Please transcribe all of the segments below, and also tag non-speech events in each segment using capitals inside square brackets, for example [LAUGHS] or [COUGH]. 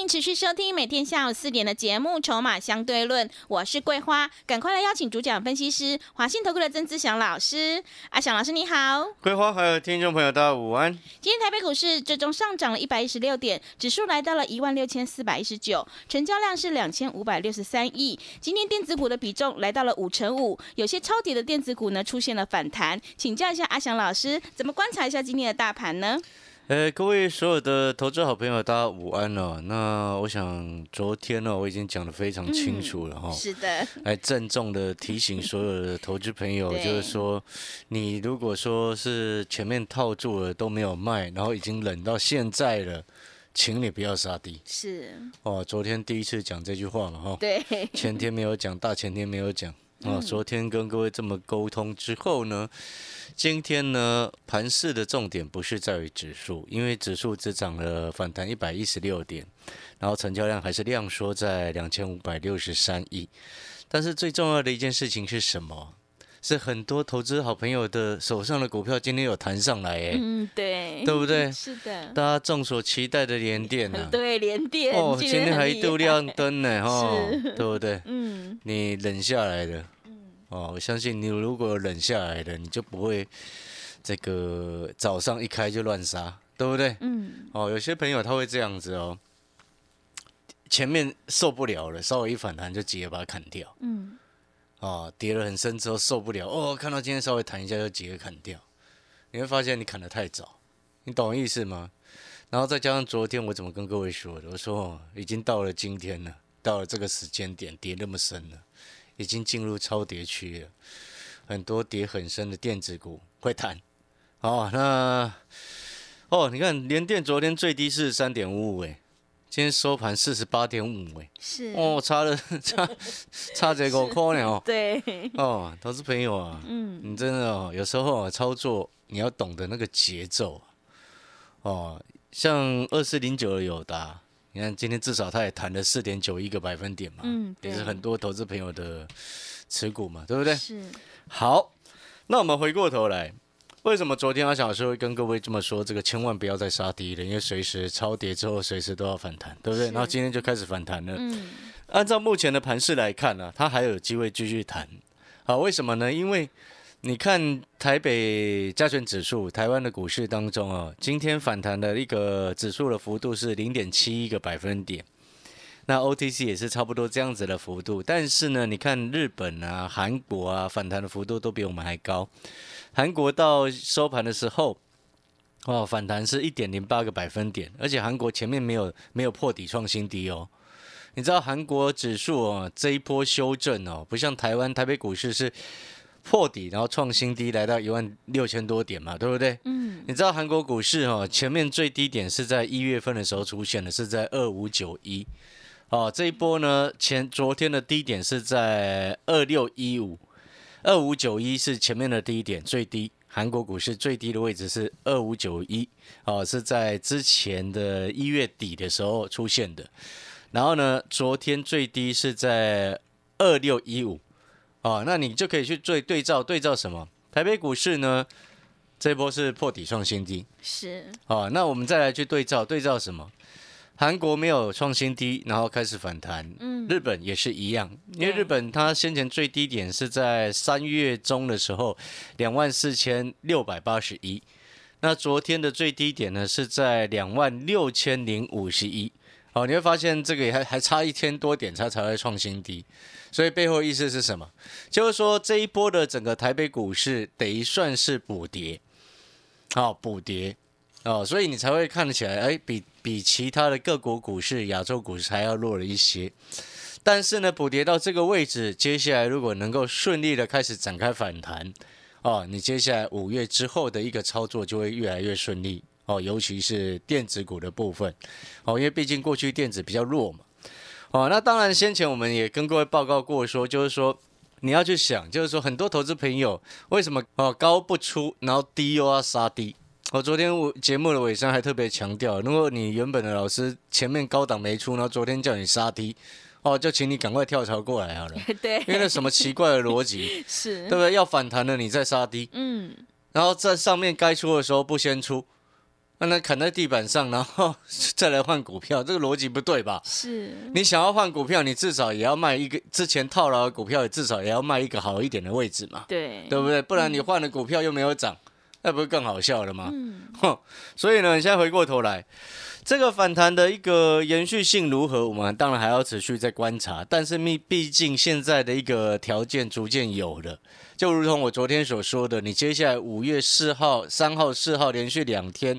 迎持续收听每天下午四点的节目《筹码相对论》，我是桂花，赶快来邀请主讲分析师华信投顾的曾志祥老师。阿祥老师你好，桂花还有听众朋友大家午安。今天台北股市最终上涨了一百一十六点，指数来到了一万六千四百一十九，成交量是两千五百六十三亿。今天电子股的比重来到了五成五，有些超跌的电子股呢出现了反弹，请教一下阿祥老师，怎么观察一下今天的大盘呢？呃，各位所有的投资好朋友，大家午安哦。那我想昨天呢，我已经讲得非常清楚了哈。是的。来郑重的提醒所有的投资朋友，[LAUGHS] 就是说，你如果说是前面套住了都没有卖，然后已经冷到现在了，请你不要杀低。是。哦，昨天第一次讲这句话嘛哈。对。前天没有讲，大前天没有讲。啊，昨天跟各位这么沟通之后呢，今天呢盘市的重点不是在于指数，因为指数只涨了反弹一百一十六点，然后成交量还是量缩在两千五百六十三亿。但是最重要的一件事情是什么？是很多投资好朋友的手上的股票今天有弹上来，哎，嗯，对，对不对？[LAUGHS] 是的，大家众所期待的连电呢？[LAUGHS] 对，连电哦，今天还一度亮灯呢，[LAUGHS] 哈，对不对？嗯，你忍下来的。哦，我相信你如果忍下来的，你就不会这个早上一开就乱杀，对不对？嗯。哦，有些朋友他会这样子哦，前面受不了了，稍微一反弹就直接把它砍掉。嗯。哦，跌了很深之后受不了，哦，看到今天稍微弹一下就几个砍掉，你会发现你砍得太早，你懂意思吗？然后再加上昨天我怎么跟各位说的？我说，已经到了今天了，到了这个时间点，跌那么深了。已经进入超跌区了，很多跌很深的电子股会弹。哦，那哦，你看联电昨天最低是三点五五，哎，今天收盘四十八点五，哎，是哦，差了 [LAUGHS] 差 [LAUGHS] 差这个块呢哦。对。哦，投资朋友啊，嗯，你真的哦，有时候啊操作你要懂得那个节奏。哦，像二四零九的友达。你看，今天至少它也谈了四点九一个百分点嘛，嗯，也是很多投资朋友的持股嘛，对不对？是。好，那我们回过头来，为什么昨天阿小老师会跟各位这么说？这个千万不要再杀低了，因为随时超跌之后，随时都要反弹，对不对？然后今天就开始反弹了。嗯。按照目前的盘势来看呢，它还有机会继续弹。好，为什么呢？因为你看台北加权指数，台湾的股市当中啊，今天反弹的一个指数的幅度是零点七一个百分点，那 OTC 也是差不多这样子的幅度。但是呢，你看日本啊、韩国啊，反弹的幅度都比我们还高。韩国到收盘的时候，哦，反弹是一点零八个百分点，而且韩国前面没有没有破底创新低哦。你知道韩国指数哦，这一波修正哦，不像台湾台北股市是。破底，然后创新低，来到一万六千多点嘛，对不对？嗯。你知道韩国股市哦，前面最低点是在一月份的时候出现的，是在二五九一。哦，这一波呢，前昨天的低点是在二六一五，二五九一是前面的低点最低。韩国股市最低的位置是二五九一，哦，是在之前的一月底的时候出现的。然后呢，昨天最低是在二六一五。哦，那你就可以去对对照对照什么？台北股市呢？这波是破底创新低，是。哦，那我们再来去对照对照什么？韩国没有创新低，然后开始反弹。嗯。日本也是一样，因为日本它先前最低点是在三月中的时候，两万四千六百八十一。那昨天的最低点呢是在两万六千零五十一。哦，你会发现这个还还差一千多点，它才会创新低。所以背后意思是什么？就是说这一波的整个台北股市等于算是补跌，好补跌哦，所以你才会看起来，哎，比比其他的各国股市、亚洲股市还要弱了一些。但是呢，补跌到这个位置，接下来如果能够顺利的开始展开反弹，哦，你接下来五月之后的一个操作就会越来越顺利哦，尤其是电子股的部分哦，因为毕竟过去电子比较弱嘛。哦，那当然，先前我们也跟各位报告过，说就是说你要去想，就是说很多投资朋友为什么哦高不出，然后低又要杀低。我昨天我节目的尾声还特别强调，如果你原本的老师前面高档没出，然后昨天叫你杀低，哦，就请你赶快跳槽过来好了。[LAUGHS] 对，因为那什么奇怪的逻辑，[LAUGHS] 是对不对？要反弹了你再杀低，嗯，然后在上面该出的时候不先出，那那砍在地板上，然后再来换股票，这个逻辑不对吧？是，你想要换股票，你至少也要卖一个之前套牢的股票，至少也要卖一个好一点的位置嘛，对，对不对？不然你换了股票又没有涨，那不是更好笑了吗？哼，[LAUGHS] 所以呢，你现在回过头来。这个反弹的一个延续性如何？我们当然还要持续在观察，但是毕毕竟现在的一个条件逐渐有了，就如同我昨天所说的，你接下来五月四号、三号、四号连续两天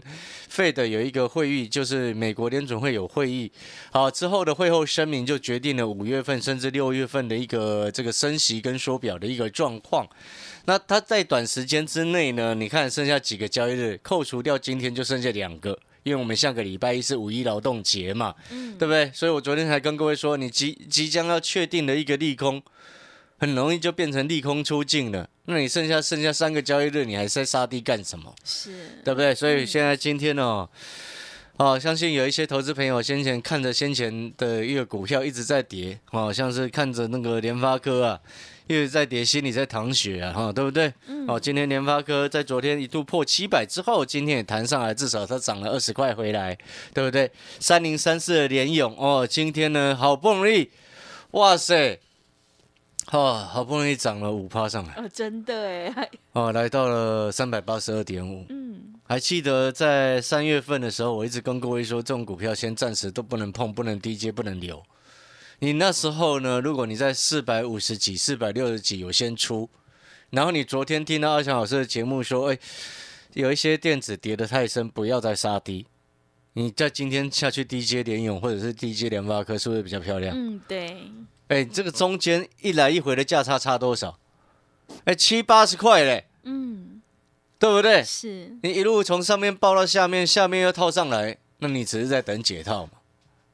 ，Fed 有一个会议，就是美国联准会有会议，好之后的会后声明就决定了五月份甚至六月份的一个这个升息跟缩表的一个状况。那它在短时间之内呢？你看剩下几个交易日，扣除掉今天就剩下两个。因为我们下个礼拜一是五一劳动节嘛，对不对？所以我昨天才跟各位说，你即即将要确定的一个利空，很容易就变成利空出尽了。那你剩下剩下三个交易日，你还在杀低干什么？是，对不对？所以现在今天哦，哦，相信有一些投资朋友先前看着先前的一个股票一直在跌，哦，像是看着那个联发科啊。一直在跌，心里在淌血啊，哈，对不对？哦，今天联发科在昨天一度破七百之后，今天也弹上来，至少它涨了二十块回来，对不对？三零三四的联勇哦，今天呢好不容易，哇塞，哦，好不容易涨了五趴上来，哦，真的哎，哦，来到了三百八十二点五，嗯，还记得在三月份的时候，我一直跟各位说，这种股票先暂时都不能碰，不能低接，不能留。你那时候呢？如果你在四百五十几、四百六十几有先出，然后你昨天听到阿强老师的节目说，哎，有一些电子跌得太深，不要再杀低。你在今天下去低接联勇或者是低接联发科，是不是比较漂亮？嗯，对。哎，这个中间一来一回的价差差多少？哎，七八十块嘞。嗯，对不对？是。你一路从上面报到下面，下面又套上来，那你只是在等解套嘛？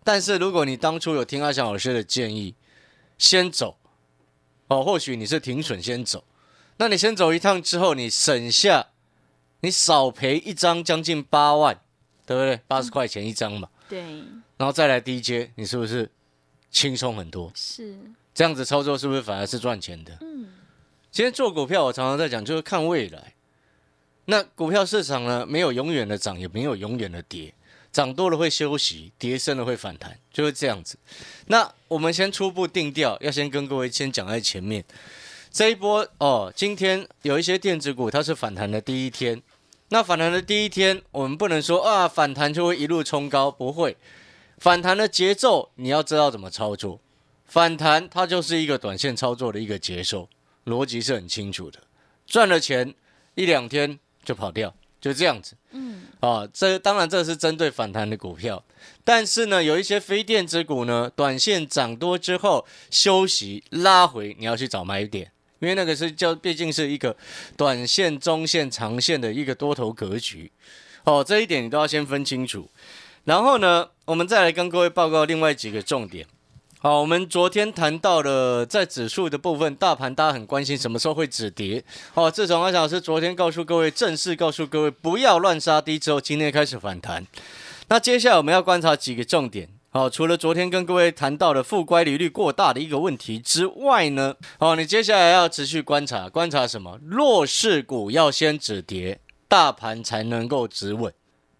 但是如果你当初有听阿翔老师的建议，先走，哦，或许你是停损先走，那你先走一趟之后，你省下，你少赔一张将近八万，对不对？八十块钱一张嘛。对。然后再来低阶，你是不是轻松很多？是。这样子操作是不是反而是赚钱的？嗯。今天做股票，我常常在讲，就是看未来。那股票市场呢，没有永远的涨，也没有永远的跌。涨多了会休息，跌深了会反弹，就是这样子。那我们先初步定调，要先跟各位先讲在前面。这一波哦，今天有一些电子股它是反弹的第一天。那反弹的第一天，我们不能说啊反弹就会一路冲高，不会。反弹的节奏你要知道怎么操作。反弹它就是一个短线操作的一个节奏，逻辑是很清楚的。赚了钱一两天就跑掉。就这样子，嗯，啊，这当然这是针对反弹的股票，但是呢，有一些非电子股呢，短线涨多之后休息拉回，你要去找买点，因为那个是叫毕竟是一个短线、中线、长线的一个多头格局，哦，这一点你都要先分清楚。然后呢，我们再来跟各位报告另外几个重点。好，我们昨天谈到了在指数的部分，大盘大家很关心什么时候会止跌。哦，自从阿小老师昨天告诉各位，正式告诉各位不要乱杀低之后，今天开始反弹。那接下来我们要观察几个重点。好，除了昨天跟各位谈到的负乖离率过大的一个问题之外呢，好，你接下来要持续观察，观察什么？弱势股要先止跌，大盘才能够止稳。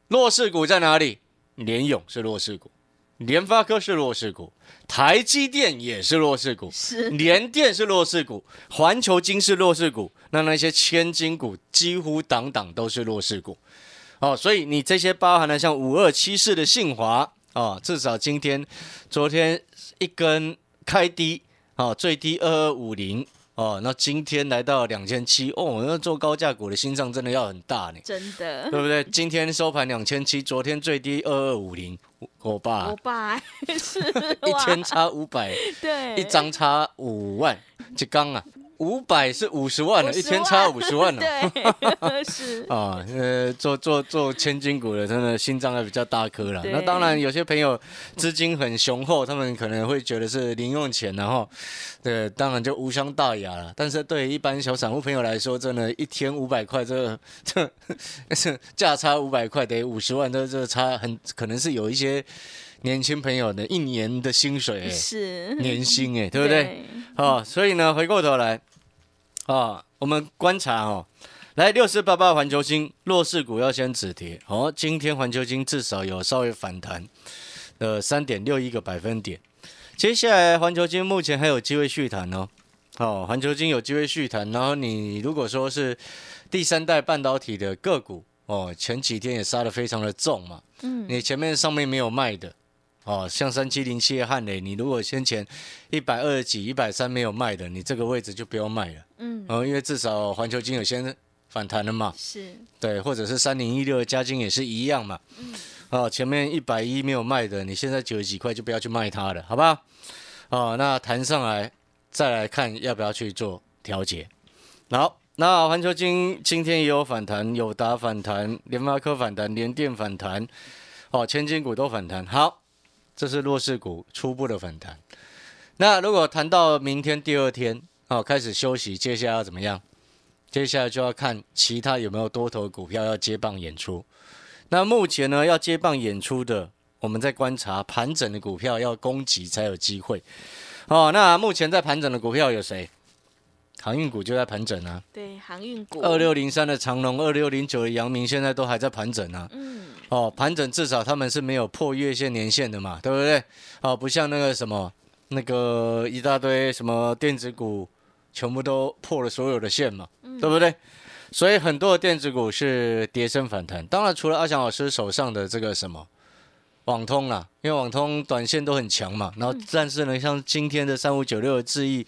弱势股在哪里？联勇是弱势股。联发科是弱势股，台积电也是弱势股，是联电是弱势股，环球金是弱势股，那那些千金股几乎档档都是弱势股，哦，所以你这些包含了像五二七四的信华，哦，至少今天、昨天一根开低，哦，最低二二五零。哦，那今天来到两千七哦，那做高价股的心脏真的要很大呢，真的，对不对？今天收盘两千七，昨天最低二二五零，我爸，我爸 [LAUGHS] 是 [LAUGHS] 一天差五百，对，一张差五万，一刚啊。五百是五十万了，一天差五十万了。[LAUGHS] 对，是 [LAUGHS] 啊，呃，做做做千金股的，真的心脏还比较大颗了。那当然，有些朋友资金很雄厚，他们可能会觉得是零用钱，然后，对，当然就无伤大雅了。但是对于一般小散户朋友来说，真的，一天五百块，这 [LAUGHS] 这价差五百块得五十万，这这差很可能是有一些年轻朋友的一年的薪水，是年薪哎，对不对？哦，所以呢，回过头来。啊，我们观察哦，来六四八八环球金弱势股要先止跌哦。今天环球金至少有稍微反弹，呃，三点六一个百分点。接下来环球金目前还有机会续弹哦。哦，环球金有机会续弹，然后你如果说是第三代半导体的个股哦，前几天也杀的非常的重嘛。嗯。你前面上面没有卖的哦，像三七零七的汉雷，你如果先前一百二十几、一百三没有卖的，你这个位置就不要卖了。嗯。哦，因为至少环球金有先。反弹了嘛？是，对，或者是三零一六的加金也是一样嘛。嗯，哦，前面一百一没有卖的，你现在九十几块就不要去卖它了，好吧？哦，那弹上来再来看要不要去做调节。好，那环球金今天也有反弹，友达反弹，联发科反弹，联电反弹，哦，千金股都反弹。好，这是弱势股初步的反弹。那如果谈到明天第二天，哦，开始休息，接下来要怎么样？接下来就要看其他有没有多头股票要接棒演出。那目前呢，要接棒演出的，我们在观察盘整的股票要攻击才有机会。哦，那目前在盘整的股票有谁？航运股就在盘整啊。对，航运股。二六零三的长龙，二六零九的阳明，现在都还在盘整啊。嗯。哦，盘整至少他们是没有破月线年线的嘛，对不对？哦，不像那个什么，那个一大堆什么电子股。全部都破了所有的线嘛，对不对？所以很多的电子股是跌升反弹。当然，除了阿翔老师手上的这个什么网通啦，因为网通短线都很强嘛。然后，但是呢，像今天的三五九六的智易，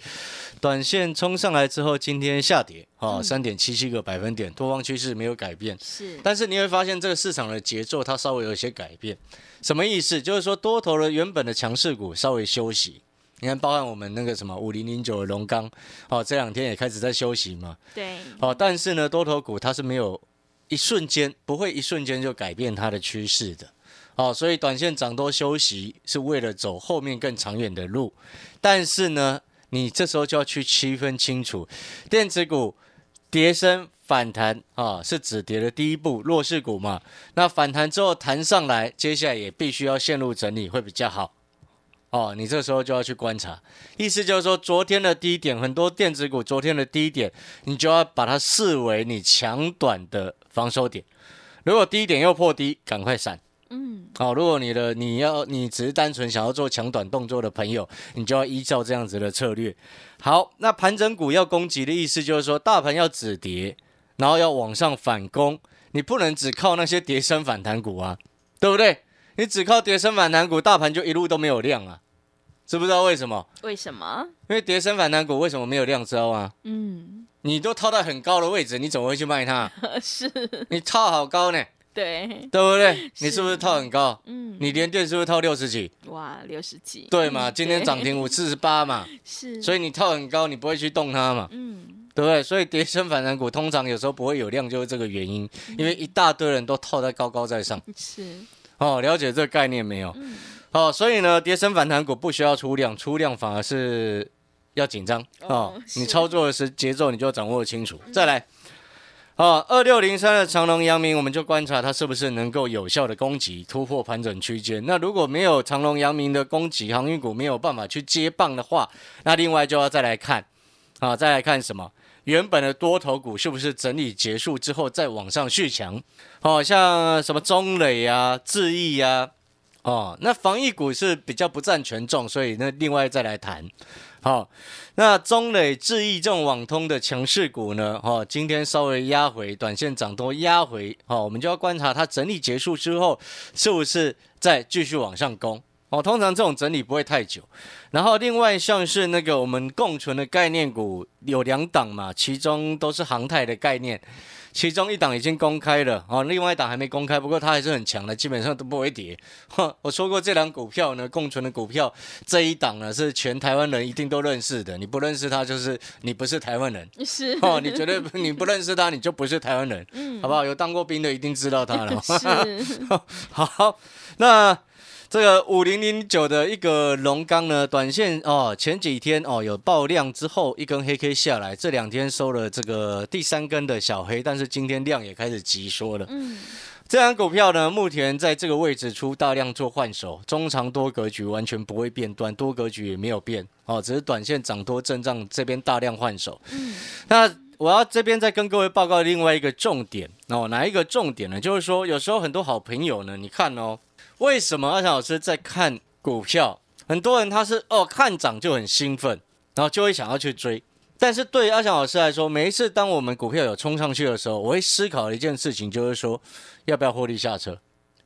短线冲上来之后，今天下跌啊，三点七七个百分点，多方趋势没有改变。是，但是你会发现这个市场的节奏它稍微有一些改变。什么意思？就是说多头的原本的强势股稍微休息。你看，包含我们那个什么五零零九的龙钢，哦，这两天也开始在休息嘛。对。哦，但是呢，多头股它是没有一瞬间，不会一瞬间就改变它的趋势的。哦，所以短线涨多休息是为了走后面更长远的路。但是呢，你这时候就要去区分清楚，电子股跌升反弹啊，是止跌的第一步，弱势股嘛。那反弹之后弹上来，接下来也必须要陷入整理会比较好。哦，你这时候就要去观察，意思就是说，昨天的低点，很多电子股昨天的低点，你就要把它视为你强短的防守点。如果低点又破低，赶快闪。嗯，好，如果你的你要你只是单纯想要做强短动作的朋友，你就要依照这样子的策略。好，那盘整股要攻击的意思就是说，大盘要止跌，然后要往上反攻，你不能只靠那些跌升反弹股啊，对不对？你只靠跌升反弹股，大盘就一路都没有量啊，知不知道为什么？为什么？因为跌升反弹股为什么没有量，知道吗？嗯，你都套在很高的位置，你怎么会去卖它？[LAUGHS] 是，你套好高呢？对，对不对？[LAUGHS] 你是不是套很高？嗯，你连电是不是套六十几？哇，六十几？对嘛？今天涨停五四十八嘛，是，所以你套很高，你不会去动它嘛？嗯，对不对？所以跌升反弹股通常有时候不会有量，就是这个原因，因为一大堆人都套在高高在上。是。哦，了解这个概念没有？哦，所以呢，跌升反弹股不需要出量，出量反而是要紧张哦。你操作的是节奏，你就要掌握清楚。再来，哦，二六零三的长隆、阳明，我们就观察它是不是能够有效的攻击突破盘整区间。那如果没有长隆、阳明的攻击，航运股没有办法去接棒的话，那另外就要再来看，啊，再来看什么？原本的多头股是不是整理结束之后再往上续强？哦，像什么中磊啊、智毅啊，哦，那防疫股是比较不占权重，所以那另外再来谈。好，那中磊、智毅这种网通的强势股呢？哈，今天稍微压回，短线涨多压回，哈，我们就要观察它整理结束之后是不是再继续往上攻。哦，通常这种整理不会太久。然后另外像是那个我们共存的概念股有两档嘛，其中都是航太的概念，其中一档已经公开了，哦，另外一档还没公开，不过它还是很强的，基本上都不会跌。[LAUGHS] 我说过这两股票呢，共存的股票这一档呢是全台湾人一定都认识的，你不认识它就是你不是台湾人，是 [LAUGHS] 哦，你绝对 [LAUGHS] 你不认识它你就不是台湾人，嗯，好不好？有当过兵的一定知道它了，是好，那。这个五零零九的一个龙钢呢，短线哦，前几天哦有爆量之后一根黑 K 下来，这两天收了这个第三根的小黑，但是今天量也开始急缩了。嗯，这张股票呢，目前在这个位置出大量做换手，中长多格局完全不会变短，多格局也没有变哦，只是短线涨多震荡这边大量换手。嗯，那我要这边再跟各位报告另外一个重点哦，哪一个重点呢？就是说，有时候很多好朋友呢，你看哦，为什么阿强老师在看股票？很多人他是哦看涨就很兴奋，然后就会想要去追。但是对阿翔老师来说，每一次当我们股票有冲上去的时候，我会思考一件事情，就是说要不要获利下车。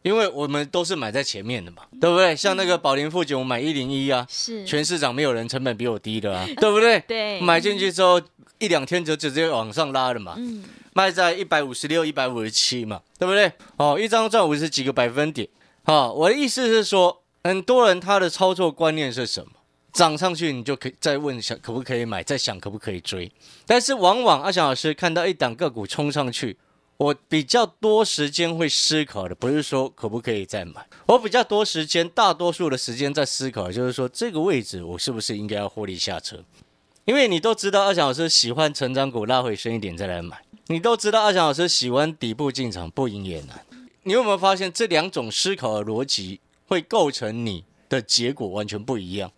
因为我们都是买在前面的嘛，对不对？像那个宝林富锦，我买一零一啊，是全市场没有人成本比我低的啊，对不对？[LAUGHS] 对，买进去之后一两天就直接往上拉了嘛，嗯，卖在一百五十六、一百五十七嘛，对不对？哦，一张赚五十几个百分点。好，我的意思是说，很多人他的操作观念是什么？涨上去你就可以再问想可不可以买，再想可不可以追。但是往往阿翔老师看到一档个股冲上去。我比较多时间会思考的，不是说可不可以再买，我比较多时间，大多数的时间在思考，就是说这个位置我是不是应该要获利下车？因为你都知道阿翔老师喜欢成长股拉回升一点再来买，你都知道阿翔老师喜欢底部进场不赢也难。你有没有发现这两种思考的逻辑会构成你的结果完全不一样？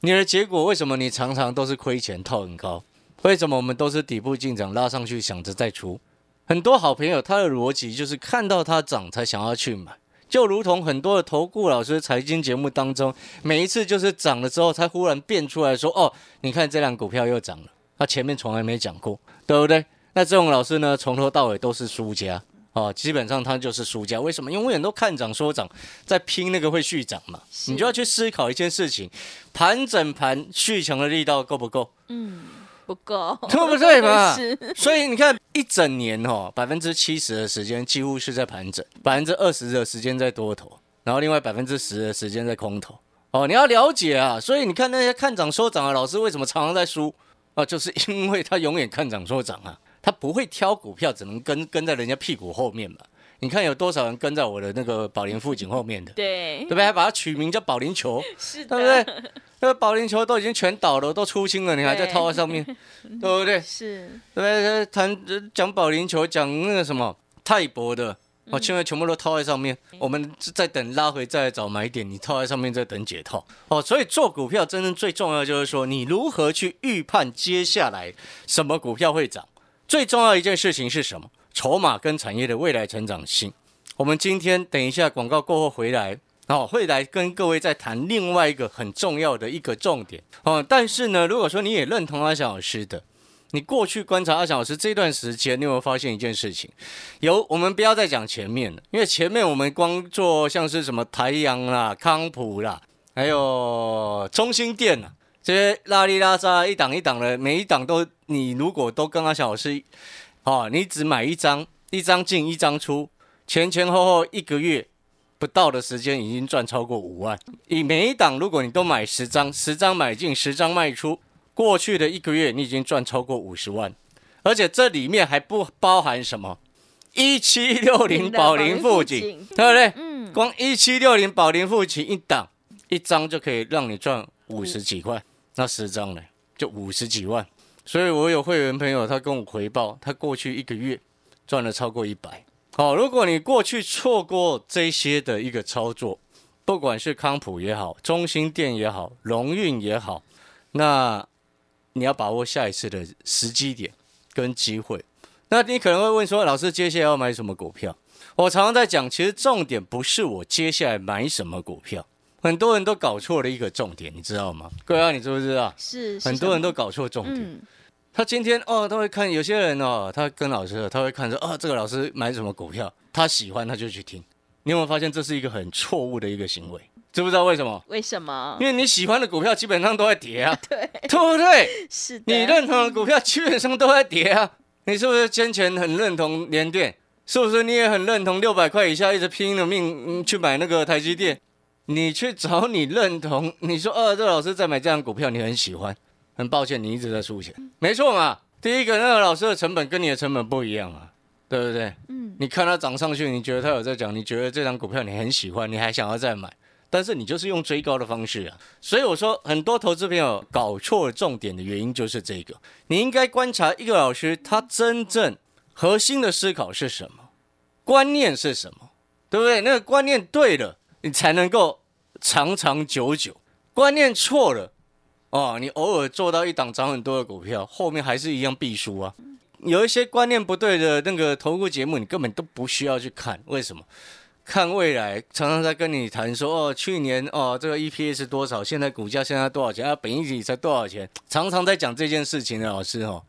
你的结果为什么你常常都是亏钱套很高？为什么我们都是底部进场拉上去想着再出？很多好朋友，他的逻辑就是看到它涨才想要去买，就如同很多的投顾老师财经节目当中，每一次就是涨了之后才忽然变出来说：“哦，你看这辆股票又涨了。”他前面从来没讲过，对不对？那这种老师呢，从头到尾都是输家哦，基本上他就是输家。为什么？因为永远都看涨说涨，在拼那个会续涨嘛。你就要去思考一件事情：盘整盘续强的力道够不够？嗯。不够，对不对嘛？[LAUGHS] 所以你看，一整年哦，百分之七十的时间几乎是在盘整，百分之二十的时间在多头，然后另外百分之十的时间在空头。哦，你要了解啊。所以你看那些看涨说涨的老师为什么常常在输啊？就是因为他永远看涨说涨啊，他不会挑股票，只能跟跟在人家屁股后面嘛。你看有多少人跟在我的那个宝林富锦后面的？对，对不对？还把它取名叫宝林球，是对不对？那个保龄球都已经全倒了，都出清了，你还在套在上面，对不对？是，对不对？谈讲保龄球，讲那个什么泰博的，哦，现在全部都套在上面。我们在等拉回再找买点，你套在上面在等解套。哦，所以做股票真正最重要就是说，你如何去预判接下来什么股票会涨？最重要一件事情是什么？筹码跟产业的未来成长性。我们今天等一下广告过后回来。哦，会来跟各位再谈另外一个很重要的一个重点哦。但是呢，如果说你也认同阿翔老师的，你过去观察阿翔老师这段时间，你有没有发现一件事情？有，我们不要再讲前面了，因为前面我们光做像是什么台阳啦、康普啦，还有中心店呐，这些拉里拉扎一档一档的，每一档都你如果都跟阿翔老师，哦，你只买一张，一张进一张出，前前后后一个月。不到的时间已经赚超过五万。以每一档，如果你都买十张，十张买进，十张卖出，过去的一个月你已经赚超过五十万。而且这里面还不包含什么一七六零宝林富锦，对不对？嗯。光一七六零宝林富锦一档一张就可以让你赚五十几块，那十张呢就五十几万。所以我有会员朋友，他跟我回报，他过去一个月赚了超过一百。好，如果你过去错过这些的一个操作，不管是康普也好，中心店也好，荣运也好，那你要把握下一次的时机点跟机会。那你可能会问说，老师接下来要买什么股票？我常常在讲，其实重点不是我接下来买什么股票，很多人都搞错了一个重点，你知道吗？各位，你知不知道？是，很多人都搞错重点。他今天哦，他会看有些人哦，他跟老师，他会看说，哦，这个老师买什么股票，他喜欢他就去听。你有没有发现这是一个很错误的一个行为？知不知道为什么？为什么？因为你喜欢的股票基本上都在跌啊，对，对不对？是的。你认同的股票基本上都在跌啊。你是不是先前很认同联电？是不是你也很认同六百块以下一直拼了命去买那个台积电？你去找你认同，你说，哦，这老师在买这样股票，你很喜欢。很抱歉，你一直在输钱，没错嘛。第一个，那个老师的成本跟你的成本不一样啊，对不对？嗯。你看他涨上去，你觉得他有在讲，你觉得这张股票你很喜欢，你还想要再买，但是你就是用追高的方式啊。所以我说，很多投资朋友搞错重点的原因就是这个。你应该观察一个老师，他真正核心的思考是什么，观念是什么，对不对？那个观念对了，你才能够长长久久。观念错了。哦，你偶尔做到一档涨很多的股票，后面还是一样必输啊！有一些观念不对的那个投顾节目，你根本都不需要去看。为什么？看未来，常常在跟你谈说，哦，去年哦，这个 EPS 多少，现在股价现在多少钱啊？本益比才多少钱？常常在讲这件事情的老师哦，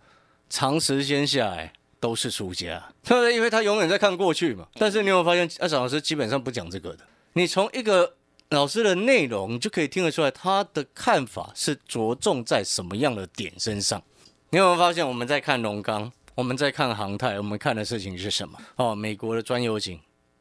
长时间下来都是输家，对不对？因为他永远在看过去嘛。但是你有没有发现，阿爽老师基本上不讲这个的。你从一个老师的内容，你就可以听得出来，他的看法是着重在什么样的点身上。你有没有发现，我们在看龙钢，我们在看航太，我们看的事情是什么？哦，美国的专有井，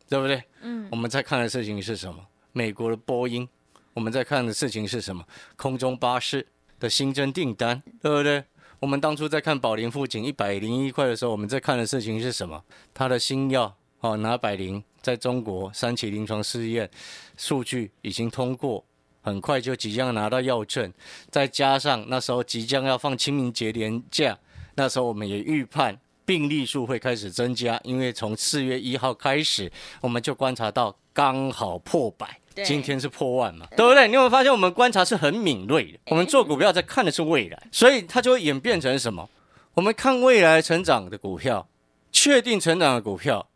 对不对？嗯。我们在看的事情是什么？美国的波音。我们在看的事情是什么？空中巴士的新增订单，对不对？我们当初在看宝林富锦一百零一块的时候，我们在看的事情是什么？它的新药，哦，拿百灵在中国三期临床试验数据已经通过。很快就即将拿到药证，再加上那时候即将要放清明节连假，那时候我们也预判病例数会开始增加，因为从四月一号开始，我们就观察到刚好破百，今天是破万嘛，对不对？你有没有发现我们观察是很敏锐的？我们做股票在看的是未来，所以它就会演变成什么？我们看未来成长的股票，确定成长的股票。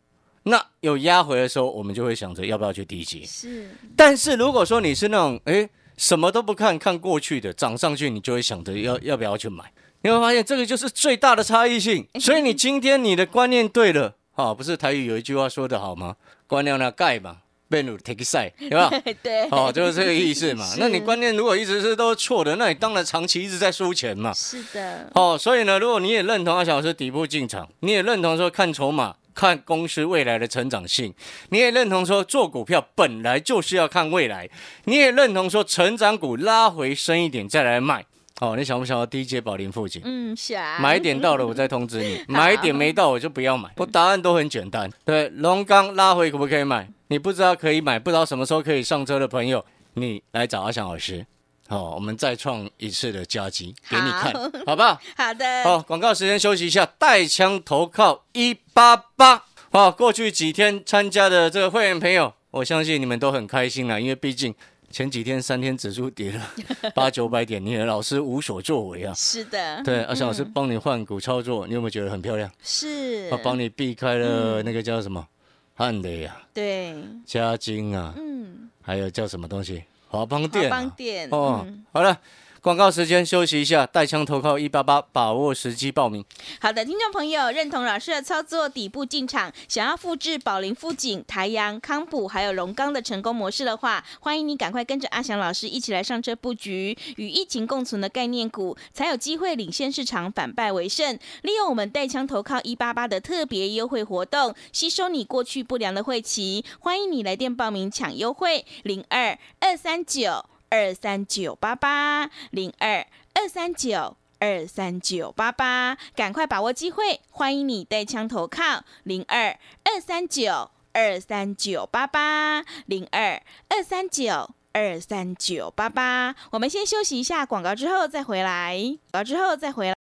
那有压回的时候，我们就会想着要不要去低接。是，但是如果说你是那种哎什么都不看看过去的涨上去，你就会想着要要不要去买。你会发现这个就是最大的差异性。所以你今天你的观念对了，哈，不是台语有一句话说的好吗？观念那盖嘛，变如 take 赛，对吧？[LAUGHS] 对，哦，就是这个意思嘛。[LAUGHS] 那你观念如果一直是都是错的，那你当然长期一直在输钱嘛。是的。哦，所以呢，如果你也认同阿小师底部进场，你也认同说看筹码。看公司未来的成长性，你也认同说做股票本来就是要看未来，你也认同说成长股拉回深一点再来卖。哦，你想不想要低阶宝林附近？嗯，想。买点到了我再通知你，[LAUGHS] 买点没到我就不要买。我答案都很简单。对，龙刚拉回可不可以买？你不知道可以买，不知道什么时候可以上车的朋友，你来找阿翔老师。好，我们再创一次的佳绩给你看，[LAUGHS] 好不好？好的。好，广告时间休息一下，带枪投靠一八八。好，过去几天参加的这个会员朋友，我相信你们都很开心了，因为毕竟前几天三天指数跌了 [LAUGHS] 八九百点，你的老师无所作为啊。是的。对，阿翔老师帮你换股操作，你有没有觉得很漂亮？是。他帮你避开了那个叫什么汉雷啊？对。嘉金啊。嗯。还有叫什么东西？华邦店，华邦店哦，好了。广告时间，休息一下。带枪投靠一八八，把握时机报名。好的，听众朋友，认同老师的操作，底部进场，想要复制宝林、富锦、台阳、康普还有龙钢的成功模式的话，欢迎你赶快跟着阿翔老师一起来上车布局，与疫情共存的概念股，才有机会领先市场，反败为胜。利用我们带枪投靠一八八的特别优惠活动，吸收你过去不良的晦气。欢迎你来电报名抢优惠，零二二三九。二三九八八零二二三九二三九八八，赶快把握机会！欢迎你带枪投靠零二二三九二三九八八零二二三九二三九八八。我们先休息一下广告，之后再回来。广告之后再回来。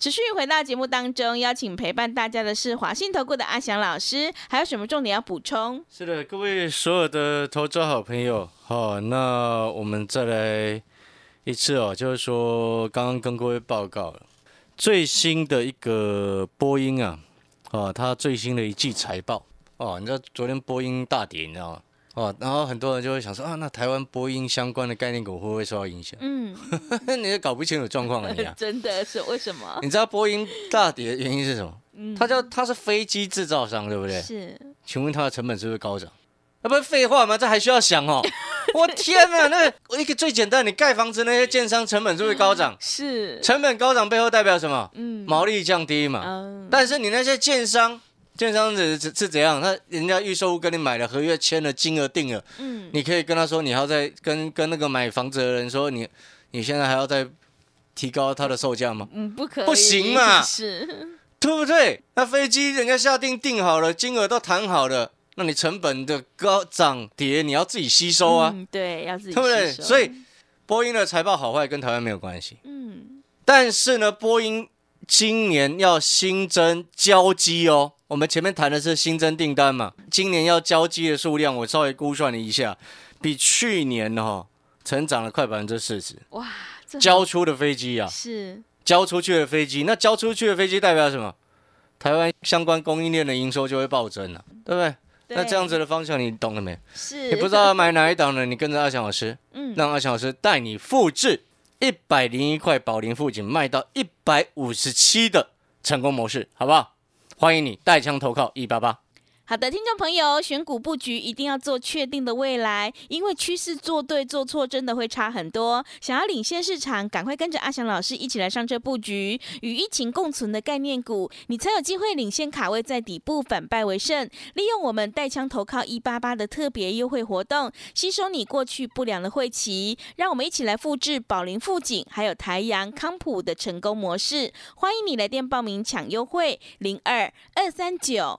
持续回到节目当中，邀请陪伴大家的是华信投顾的阿翔老师，还有什么重点要补充？是的，各位所有的投资好朋友，好，那我们再来一次哦，就是说刚刚跟各位报告最新的一个波音啊，啊，它最新的一季财报哦，你知道昨天波音大跌，你知道吗？哦，然后很多人就会想说啊，那台湾波音相关的概念股会不会受到影响？嗯，[LAUGHS] 你也搞不清楚状况了，你啊，[LAUGHS] 真的是为什么？[LAUGHS] 你知道波音大跌的原因是什么？嗯，它叫它是飞机制造商，对不对？是。请问它的成本是不是高涨？那不是废话吗？这还需要想哦？我天哪，那一个最简单，你盖房子那些建商成本是不是高涨？是。成本高涨背后代表什么？嗯，毛利降低嘛。嗯。但是你那些建商。券商是是是怎样？他人家预售屋跟你买了合约签了金额定了，嗯，你可以跟他说，你要再跟跟那个买房子的人说，你你现在还要再提高它的售价吗？嗯，不可以，不行嘛，是，对不对？那飞机人家下定定好了，金额都谈好了，那你成本的高涨跌你要自己吸收啊，对，要自己，对不对？所以波音的财报好坏跟台湾没有关系，嗯，但是呢，波音今年要新增交机哦。我们前面谈的是新增订单嘛，今年要交机的数量，我稍微估算了一下，比去年哈成长了快百分之四十。哇，交出的飞机啊，是交出去的飞机，那交出去的飞机代表什么？台湾相关供应链的营收就会暴增了，对不对？那这样子的方向你懂了没？是你不知道要买哪一档呢？你跟着阿强老师，嗯让阿强老师带你复制一百零一块宝林富锦卖到一百五十七的成功模式，好不好？欢迎你带枪投靠一八八。好的，听众朋友，选股布局一定要做确定的未来，因为趋势做对做错真的会差很多。想要领先市场，赶快跟着阿翔老师一起来上车布局与疫情共存的概念股，你才有机会领先卡位在底部，反败为胜。利用我们带枪投靠一八八的特别优惠活动，吸收你过去不良的晦气，让我们一起来复制宝林富锦还有台阳康普的成功模式。欢迎你来电报名抢优惠，零二二三九。